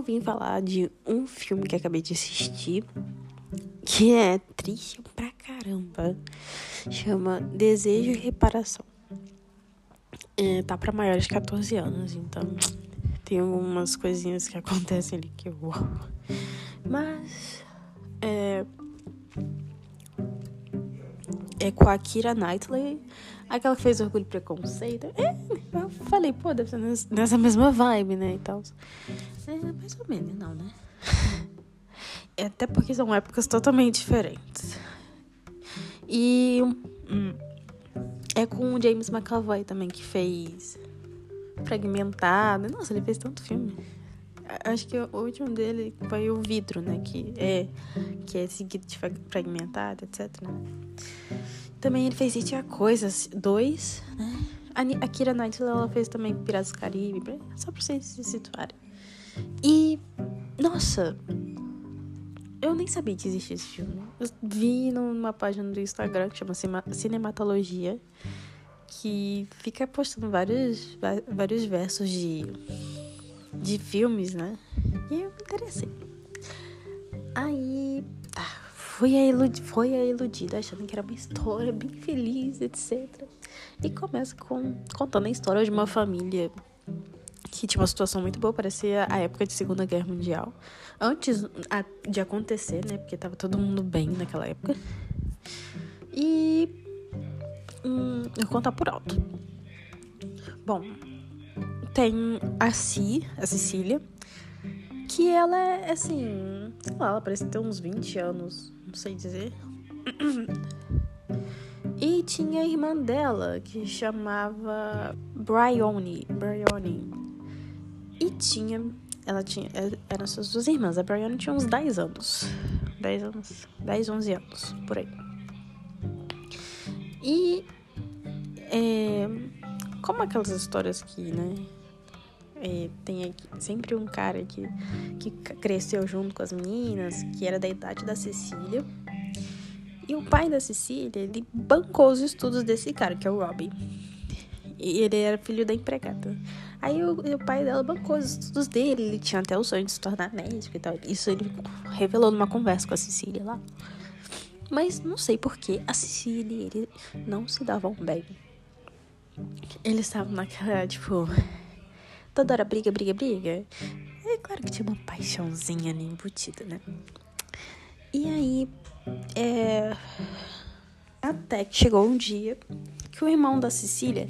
eu vim falar de um filme que acabei de assistir, que é triste pra caramba. Chama Desejo e Reparação. É, tá pra maiores de 14 anos, então tem algumas coisinhas que acontecem ali que eu. Mas. É. É com a Kira Knightley, aquela que fez Orgulho e Preconceito. É, eu falei, pô, deve ser nessa mesma vibe, né? E tal. É, mais ou menos, não, né? É, até porque são épocas totalmente diferentes. E. Hum, é com o James McAvoy também, que fez Fragmentado. Nossa, ele fez tanto filme. Acho que o último dele foi o Vidro, né? Que é, que é seguido de Fragmentado, etc. Né? Também ele fez It a Coisas 2, né? A Kira Knightley, ela fez também Piratas do Caribe, só pra vocês se situarem. E, nossa, eu nem sabia que existia esse filme. Eu vi numa página do Instagram que chama Cinematologia, que fica postando vários, vários versos de, de filmes, né? E eu me interessei. Aí, tá, fui a, ilud foi a iludida, achando que era uma história bem feliz, etc. E começa com, contando a história de uma família que tinha uma situação muito boa, parecia a época de Segunda Guerra Mundial. Antes de acontecer, né? Porque tava todo mundo bem naquela época. E. Hum, eu vou contar por alto. Bom, tem a Si, a Cecília, que ela é assim. Sei lá, ela parece ter uns 20 anos, não sei dizer. E tinha a irmã dela, que chamava Bryony. Bryony. E tinha. Ela tinha. É, eram suas duas irmãs. A Brianna tinha uns 10 anos. 10 anos. 10, 11 anos, por aí. E. É, como aquelas histórias que, né? Tem aqui, sempre um cara que, que cresceu junto com as meninas, que era da idade da Cecília. E o pai da Cecília, ele bancou os estudos desse cara, que é o Robbie. E ele era filho da empregada. Aí o, o, pai dela bancou os estudos dele, ele tinha até o sonho de se tornar médico e tal. Isso ele revelou numa conversa com a Cecília lá. Mas não sei por que a Cecília e ele não se davam bem. Eles estavam naquela, tipo, toda hora briga, briga, briga. É claro que tinha uma paixãozinha ali embutida, né? E aí, é... até que chegou um dia que o irmão da Cecília,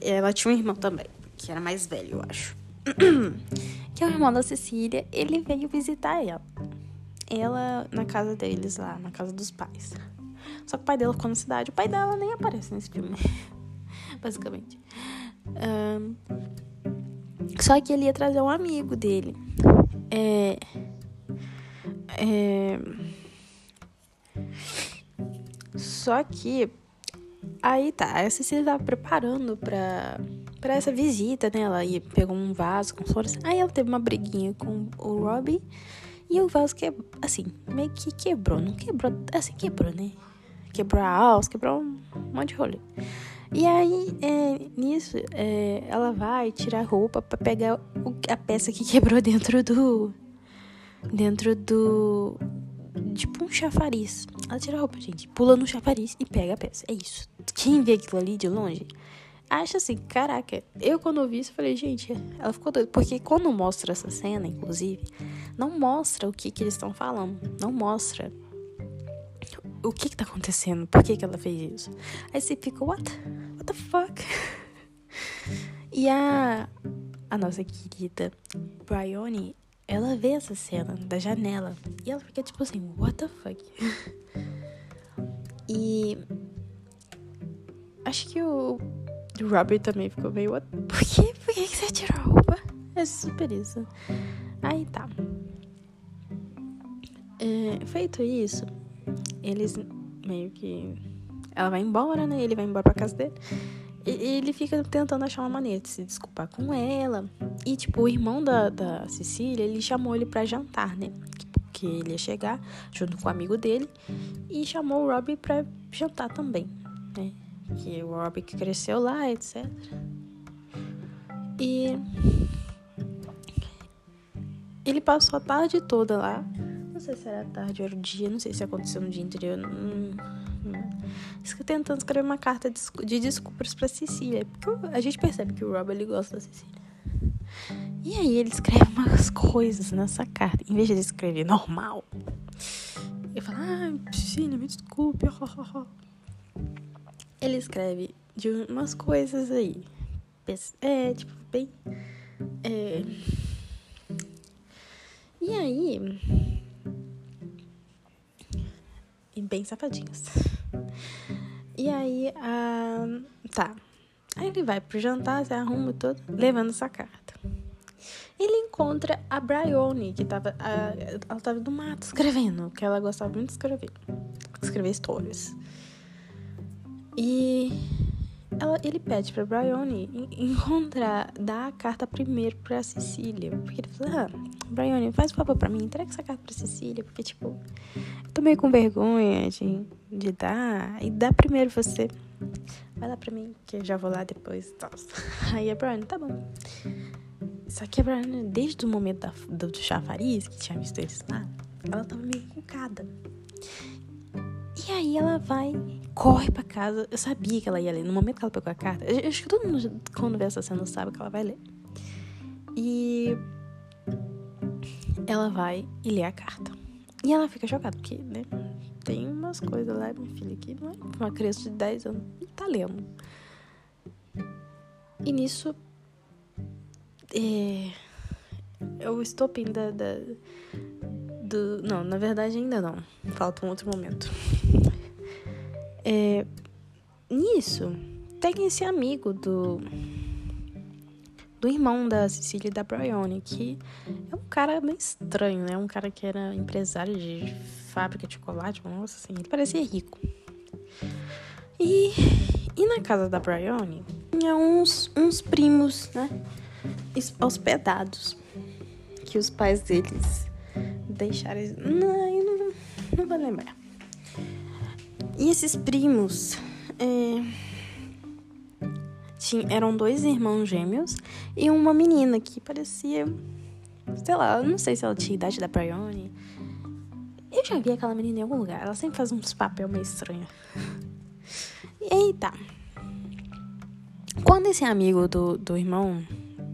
ela tinha um irmão também que era mais velho, eu acho. que é o irmão da Cecília, ele veio visitar ela. Ela na casa deles lá, na casa dos pais. Só que o pai dela ficou na cidade. O pai dela nem aparece nesse filme, basicamente. Um, só que ele ia trazer um amigo dele. É. É. Só que. Aí tá, a Cecília tava preparando pra para essa visita, né? Ela ia, pegou um vaso com flores. Aí ela teve uma briguinha com o Robbie. E o vaso que assim, meio que quebrou. Não quebrou, assim, quebrou, né? Quebrou a alça, quebrou um monte de rolê. E aí, é, nisso, é, ela vai tirar a roupa para pegar o, a peça que quebrou dentro do. Dentro do. Tipo um chafariz. Ela tira a roupa, gente. Pula no chafariz e pega a peça. É isso. Quem vê aquilo ali de longe acha assim, caraca, eu quando ouvi isso falei, gente, ela ficou doida. Porque quando mostra essa cena, inclusive, não mostra o que, que eles estão falando. Não mostra o que, que tá acontecendo, por que, que ela fez isso. Aí você fica, what? What the fuck? E a, a nossa querida Bryony, ela vê essa cena da janela e ela fica tipo assim, what the fuck? e acho que o Robert também ficou meio. Por quê? Por que você tirou a roupa? É super isso. Aí tá. É, feito isso, eles meio que. Ela vai embora, né? Ele vai embora pra casa dele. E ele fica tentando achar uma maneira de se desculpar com ela. E, tipo, o irmão da, da Cecília, ele chamou ele pra jantar, né? Que ele ia chegar junto com o amigo dele. E chamou o Robbie pra jantar também, né? que o Robbie cresceu lá, etc. E ele passou a tarde toda lá. Não sei se era tarde ou era dia, não sei se aconteceu no dia anterior. Não, não. Tentando escrever uma carta de desculpas pra Cecília. Porque a gente percebe que o Rob ele gosta da Cecília. E aí ele escreve umas coisas nessa carta. Em vez de escrever normal, ele fala, ah, Cecília, me desculpe. Ele escreve de umas coisas aí. É, tipo, bem. É... E aí. Bem safadinhos. E aí, a. Tá. Aí ele vai pro jantar, se arruma todo, levando essa carta. Ele encontra a Bryony, que tava. A, ela tava do mato escrevendo, que ela gostava muito de escrever. Escrever histórias. E ela, ele pede pra Bryony encontrar, dar a carta primeiro pra Cecília. Porque ele fala, ah, Bryony, faz um favor pra mim, entrega essa carta pra Cecília, porque, tipo, eu tô meio com vergonha de, de dar. E dá primeiro você. Vai lá pra mim, que eu já vou lá depois e. Aí a Bryony, tá bom. Só que a Bryony, desde o momento da, do, do chafariz, que tinha visto eles lá, ela tava meio cucada. E aí ela vai, corre pra casa. Eu sabia que ela ia ler. No momento que ela pegou a carta, eu acho que todo mundo, quando vê essa cena, sabe que ela vai ler. E ela vai e lê a carta. E ela fica chocada, porque, né? Tem umas coisas lá, minha filha, que não é uma criança de 10 anos e tá lendo. E nisso. É, eu estou da, da, do. Não, na verdade ainda não. Falta um outro momento. É, nisso, tem esse amigo do. Do irmão da Cecília da Bryony, que é um cara meio estranho, né? Um cara que era empresário de fábrica de chocolate, nossa, assim, ele parecia rico. E, e na casa da Bryony tinha uns, uns primos, né? Hospedados. Que os pais deles deixaram. Não, não, não vou lembrar. E esses primos é, tinha, eram dois irmãos gêmeos e uma menina que parecia. Sei lá, não sei se ela tinha idade da Bryony. Eu já vi aquela menina em algum lugar. Ela sempre faz uns papel meio estranho. E tá. Quando esse amigo do, do irmão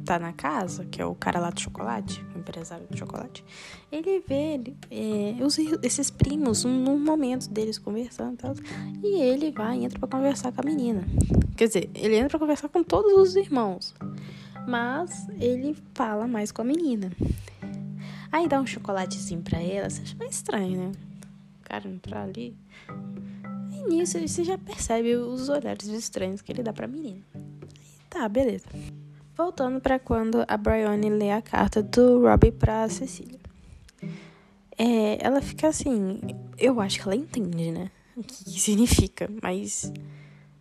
tá na casa, que é o cara lá do chocolate, o empresário do chocolate, ele vê é, os, esses primos num momento deles conversando e tal, e ele vai entra pra conversar com a menina. Quer dizer, ele entra pra conversar com todos os irmãos, mas ele fala mais com a menina. Aí dá um chocolatezinho pra ela, você acha meio estranho, né? O cara entrar ali. E nisso você já percebe os olhares estranhos que ele dá pra menina. Aí tá, beleza. Voltando para quando a Bryony lê a carta do Robbie pra Cecília. É, ela fica assim. Eu acho que ela entende, né? O que, significa, mas.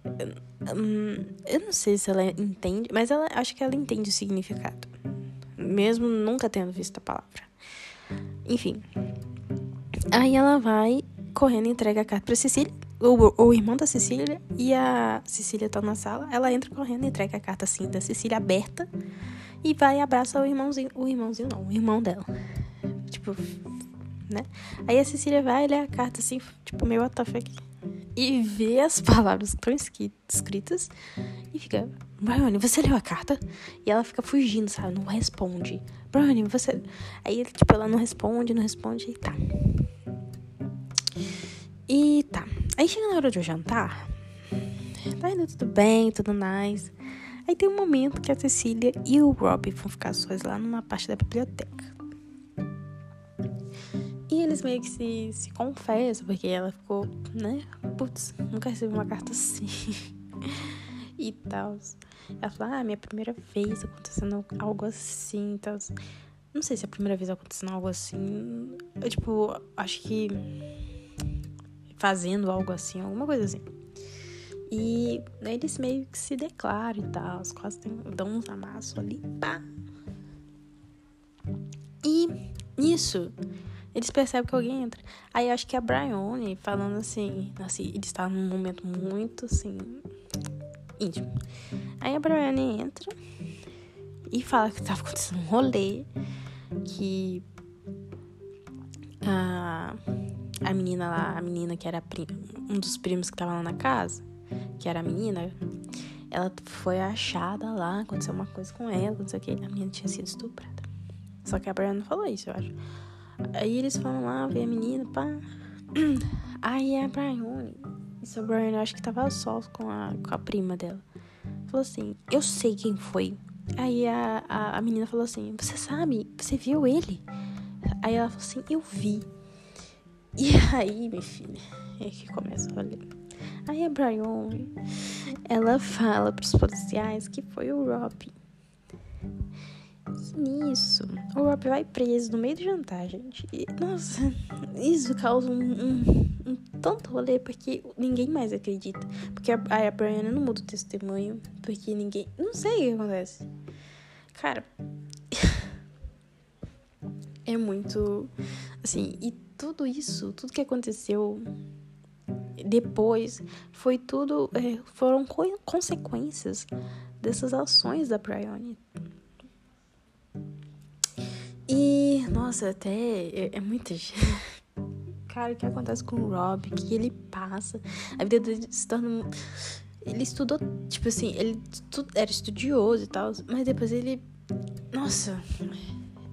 Hum, eu não sei se ela entende, mas ela acho que ela entende o significado. Mesmo nunca tendo visto a palavra. Enfim. Aí ela vai correndo entrega a carta pra Cecília o, o irmão da Cecília e a Cecília estão na sala. Ela entra correndo, entrega a carta assim da Cecília aberta e vai e abraça o irmãozinho. O irmãozinho não, o irmão dela. Tipo, né? Aí a Cecília vai ler a carta assim, tipo, meio WTF E vê as palavras que estão escritas e fica, Brian, você leu a carta? E ela fica fugindo, sabe? Não responde. Brian, você. Aí, tipo, ela não responde, não responde e tá. E tá. Aí chega na hora de eu jantar, tá indo tudo bem, tudo nice. Aí tem um momento que a Cecília e o Rob vão ficar sós lá numa parte da biblioteca. E eles meio que se, se confessam, porque ela ficou, né? Putz, nunca recebi uma carta assim. e tal. Ela falou, ah, minha primeira vez acontecendo algo assim tal. Não sei se é a primeira vez acontecendo algo assim. Eu, tipo, acho que fazendo algo assim, alguma coisa assim. E eles meio que se declaram e tal, quase tem, dão uns amassos ali, pá. E nisso, eles percebem que alguém entra. Aí acho que a Bryony falando assim, assim, ele está num momento muito assim, íntimo. Aí a Bryony entra e fala que tava acontecendo um rolê que a, a menina lá, a menina que era um dos primos que tava lá na casa, que era a menina, ela foi achada lá, aconteceu uma coisa com ela, não sei o que, a menina tinha sido estuprada. Só que a Brianna não falou isso, eu acho. Aí eles foram lá ver a menina, pá. Aí a Brian, isso a Brian eu acho que tava só com a, com a prima dela. Falou assim, eu sei quem foi. Aí a, a, a menina falou assim, você sabe, você viu ele? Aí ela falou assim, eu vi. E aí, minha filha, é que começa a ler. Aí a Brian, ela fala pros policiais que foi o Rob. Nisso, o Rob vai preso no meio do jantar, gente. E, nossa, isso causa um, um, um, tanto rolê porque ninguém mais acredita. Porque a, a não muda o testemunho, porque ninguém. Não sei o que acontece. Cara. é muito. Assim, e tudo isso, tudo que aconteceu depois, foi tudo. É, foram co consequências dessas ações da Bryony. E, nossa, até é, é muito. Cara, o que acontece com o Rob? O que ele passa? A vida dele se torna. Ele estudou, tipo assim, ele era estudioso e tal, mas depois ele. Nossa.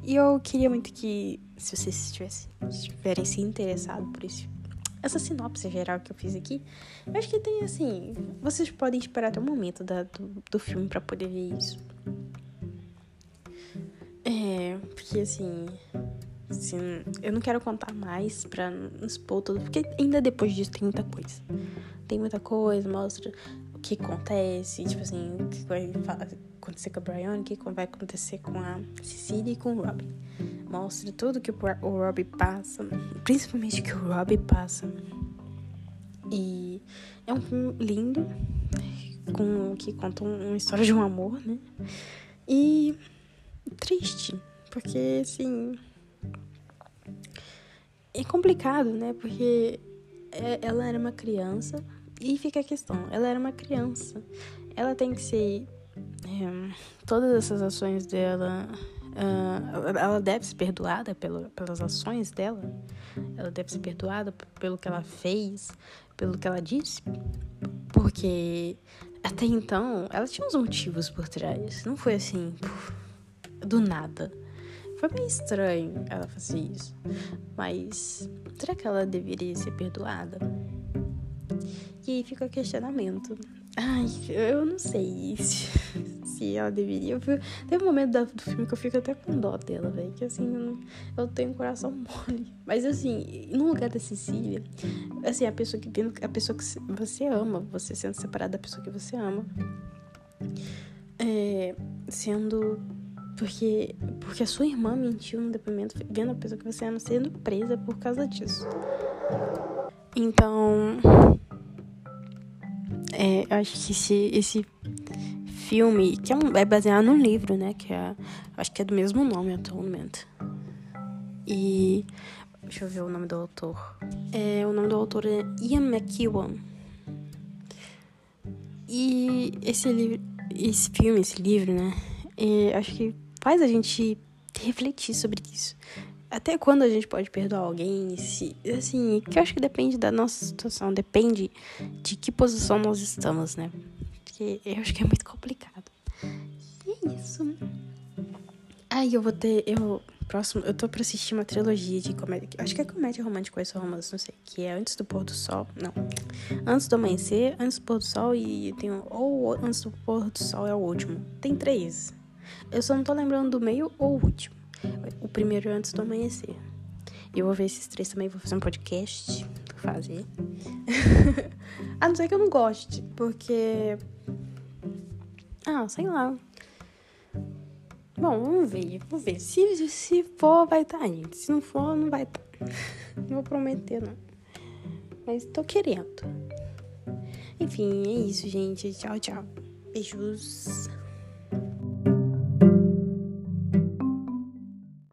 E eu queria muito que, se vocês estiverem se interessados por isso, essa sinopse geral que eu fiz aqui, eu acho que tem assim. Vocês podem esperar até o momento da, do, do filme para poder ver isso. É, porque assim, assim, eu não quero contar mais pra não expor tudo, porque ainda depois disso tem muita coisa. Tem muita coisa, mostra o que acontece, tipo assim, o que vai acontecer com a Brian, o que vai acontecer com a Cecília e com o Robin. Mostra tudo que o Robin passa, principalmente o que o Robin passa. E é um filme lindo, com que conta uma história de um amor, né? E triste, porque assim. É complicado, né? Porque é, ela era uma criança e fica a questão: ela era uma criança, ela tem que ser. É, todas essas ações dela. Uh, ela deve ser perdoada pelo, pelas ações dela, ela deve ser perdoada pelo que ela fez, pelo que ela disse, porque até então ela tinha uns motivos por trás, não foi assim, puf, do nada. Foi meio estranho ela fazer isso. Mas será que ela deveria ser perdoada? E aí fica o questionamento. Ai, eu não sei se, se ela deveria. Eu, teve um momento do filme que eu fico até com dó dela, velho. Que assim, eu, eu tenho um coração mole. Mas assim, no lugar da Cecília, assim, a pessoa que a pessoa que você ama, você sendo separada da pessoa que você ama, é, sendo porque, porque a sua irmã mentiu no depoimento vendo a pessoa que você ama sendo presa por causa disso. Então, é, eu acho que esse, esse filme, que é, um, é baseado num livro, né? Que é, acho que é do mesmo nome, Atonement. E. Deixa eu ver o nome do autor. É, o nome do autor é Ian McEwan. E esse livro, esse filme, esse livro, né? É, acho que faz a gente refletir sobre isso. Até quando a gente pode perdoar alguém? Se, assim, que eu acho que depende da nossa situação, depende de que posição nós estamos, né? Porque eu acho que é muito complicado. E é isso. Aí eu vou ter. Eu, próximo, eu tô pra assistir uma trilogia de comédia. Acho que é comédia romântica ou é romance, não sei. Que é Antes do Pôr do Sol. Não. Antes do Amanhecer, Antes do Pôr do Sol e tem. Ou Antes do Pôr do Sol é o último. Tem três. Eu só não tô lembrando do meio ou o último. O primeiro é antes do amanhecer. Eu vou ver esses três também, vou fazer um podcast. Fazer. a não ser que eu não goste, porque. Ah, sei lá. Bom, vamos ver, vamos ver. Se, se for, vai estar tá aí. Se não for, não vai estar. Tá. Não vou prometer, não. Mas tô querendo. Enfim, é isso, gente. Tchau, tchau. Beijos.